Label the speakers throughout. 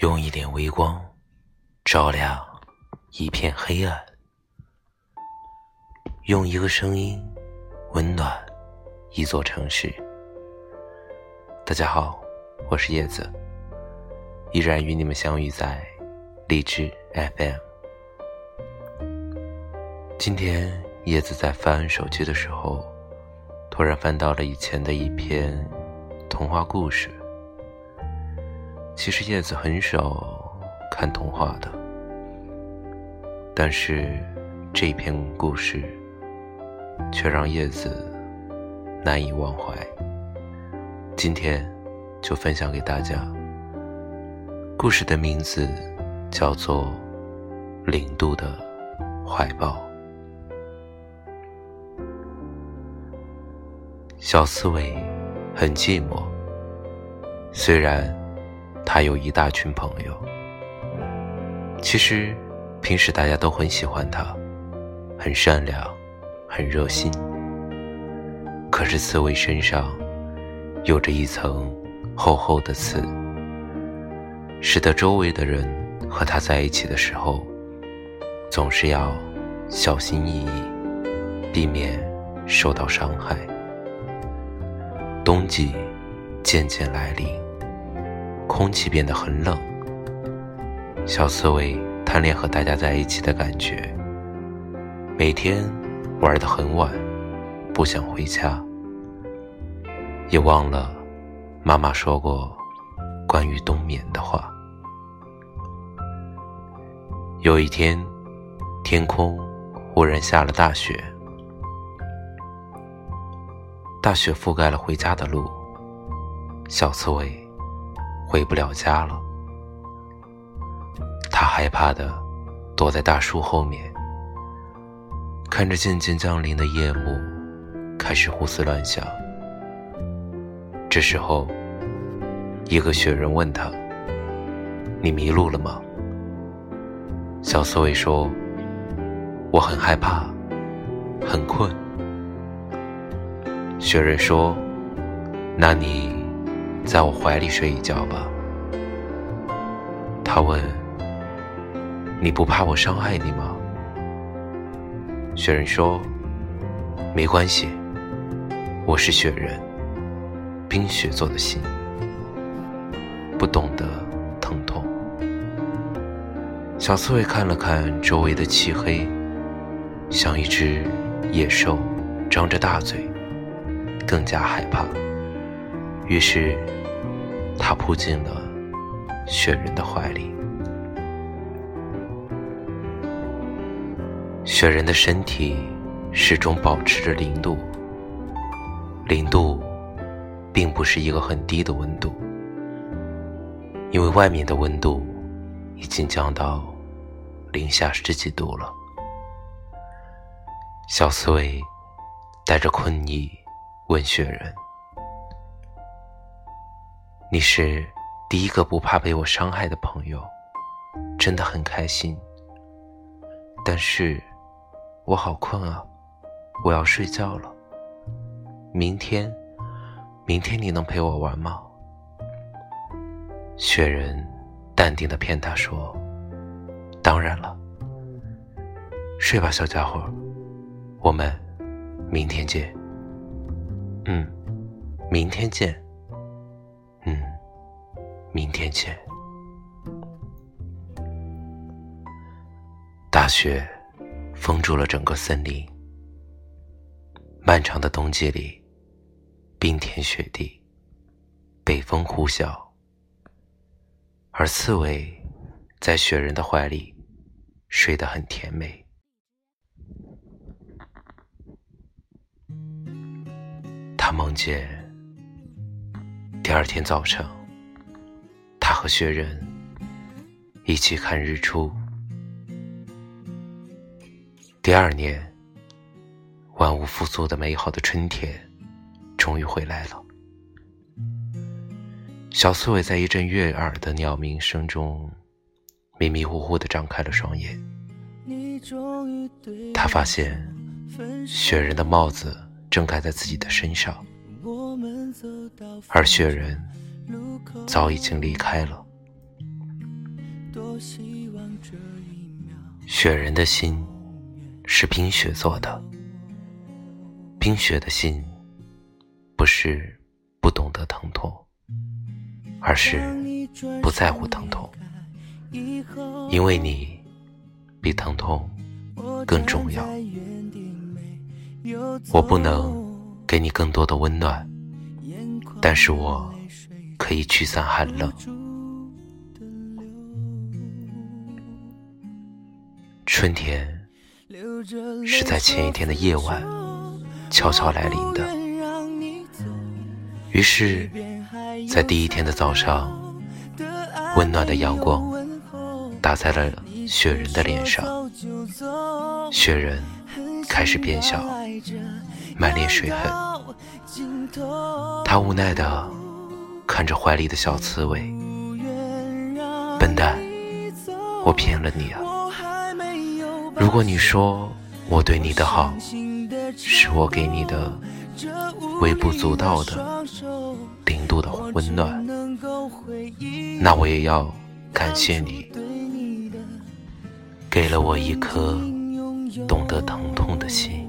Speaker 1: 用一点微光照亮一片黑暗，用一个声音温暖一座城市。大家好，我是叶子，依然与你们相遇在荔枝 FM。今天叶子在翻手机的时候，突然翻到了以前的一篇童话故事。其实叶子很少看童话的，但是这篇故事却让叶子难以忘怀。今天就分享给大家。故事的名字叫做《零度的怀抱》。小刺猬很寂寞，虽然。他有一大群朋友，其实平时大家都很喜欢他，很善良，很热心。可是刺猬身上有着一层厚厚的刺，使得周围的人和他在一起的时候，总是要小心翼翼，避免受到伤害。冬季渐渐来临。空气变得很冷，小刺猬贪恋和大家在一起的感觉，每天玩得很晚，不想回家，也忘了妈妈说过关于冬眠的话。有一天，天空忽然下了大雪，大雪覆盖了回家的路，小刺猬。回不了家了，他害怕的躲在大树后面，看着渐渐降临的夜幕，开始胡思乱想。这时候，一个雪人问他：“你迷路了吗？”小刺猬说：“我很害怕，很困。”雪人说：“那你……”在我怀里睡一觉吧。他问：“你不怕我伤害你吗？”雪人说：“没关系，我是雪人，冰雪做的心，不懂得疼痛。”小刺猬看了看周围的漆黑，像一只野兽，张着大嘴，更加害怕。于是，他扑进了雪人的怀里。雪人的身体始终保持着零度，零度并不是一个很低的温度，因为外面的温度已经降到零下十几度了。小刺猬带着困意问雪人。你是第一个不怕被我伤害的朋友，真的很开心。但是，我好困啊，我要睡觉了。明天，明天你能陪我玩吗？雪人淡定的骗他说：“当然了，睡吧，小家伙，我们明天见。”嗯，明天见。明天见。大雪封住了整个森林。漫长的冬季里，冰天雪地，北风呼啸，而刺猬在雪人的怀里睡得很甜美。他梦见。第二天早上，和雪人一起看日出。第二年，万物复苏的美好的春天终于回来了。小刺猬在一阵悦耳的鸟鸣声中，迷迷糊糊的张开了双眼。他发现雪人的帽子正盖在自己的身上。而雪人早已经离开了。雪人的心是冰雪做的，冰雪的心不是不懂得疼痛，而是不在乎疼痛，因为你比疼痛更重要。我不能给你更多的温暖，但是我可以驱散寒冷。春天是在前一天的夜晚悄悄来临的，于是，在第一天的早上，温暖的阳光打在了雪人的脸上，雪人开始变小，满脸水痕，他无奈的看着怀里的小刺猬，笨蛋，我骗了你啊！如果你说我对你的好是我给你的微不足道的零度的温暖，那我也要感谢你，给了我一颗懂得疼痛的心。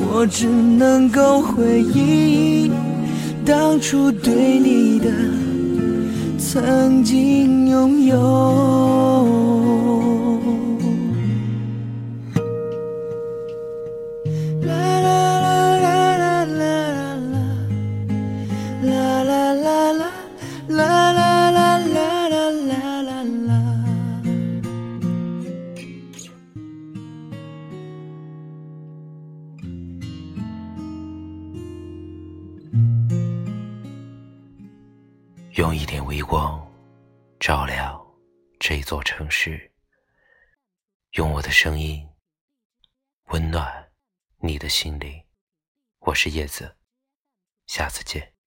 Speaker 2: 我只能够回忆当初对你的曾经拥有。
Speaker 1: 用一点微光照亮这座城市，用我的声音温暖你的心灵。我是叶子，下次见。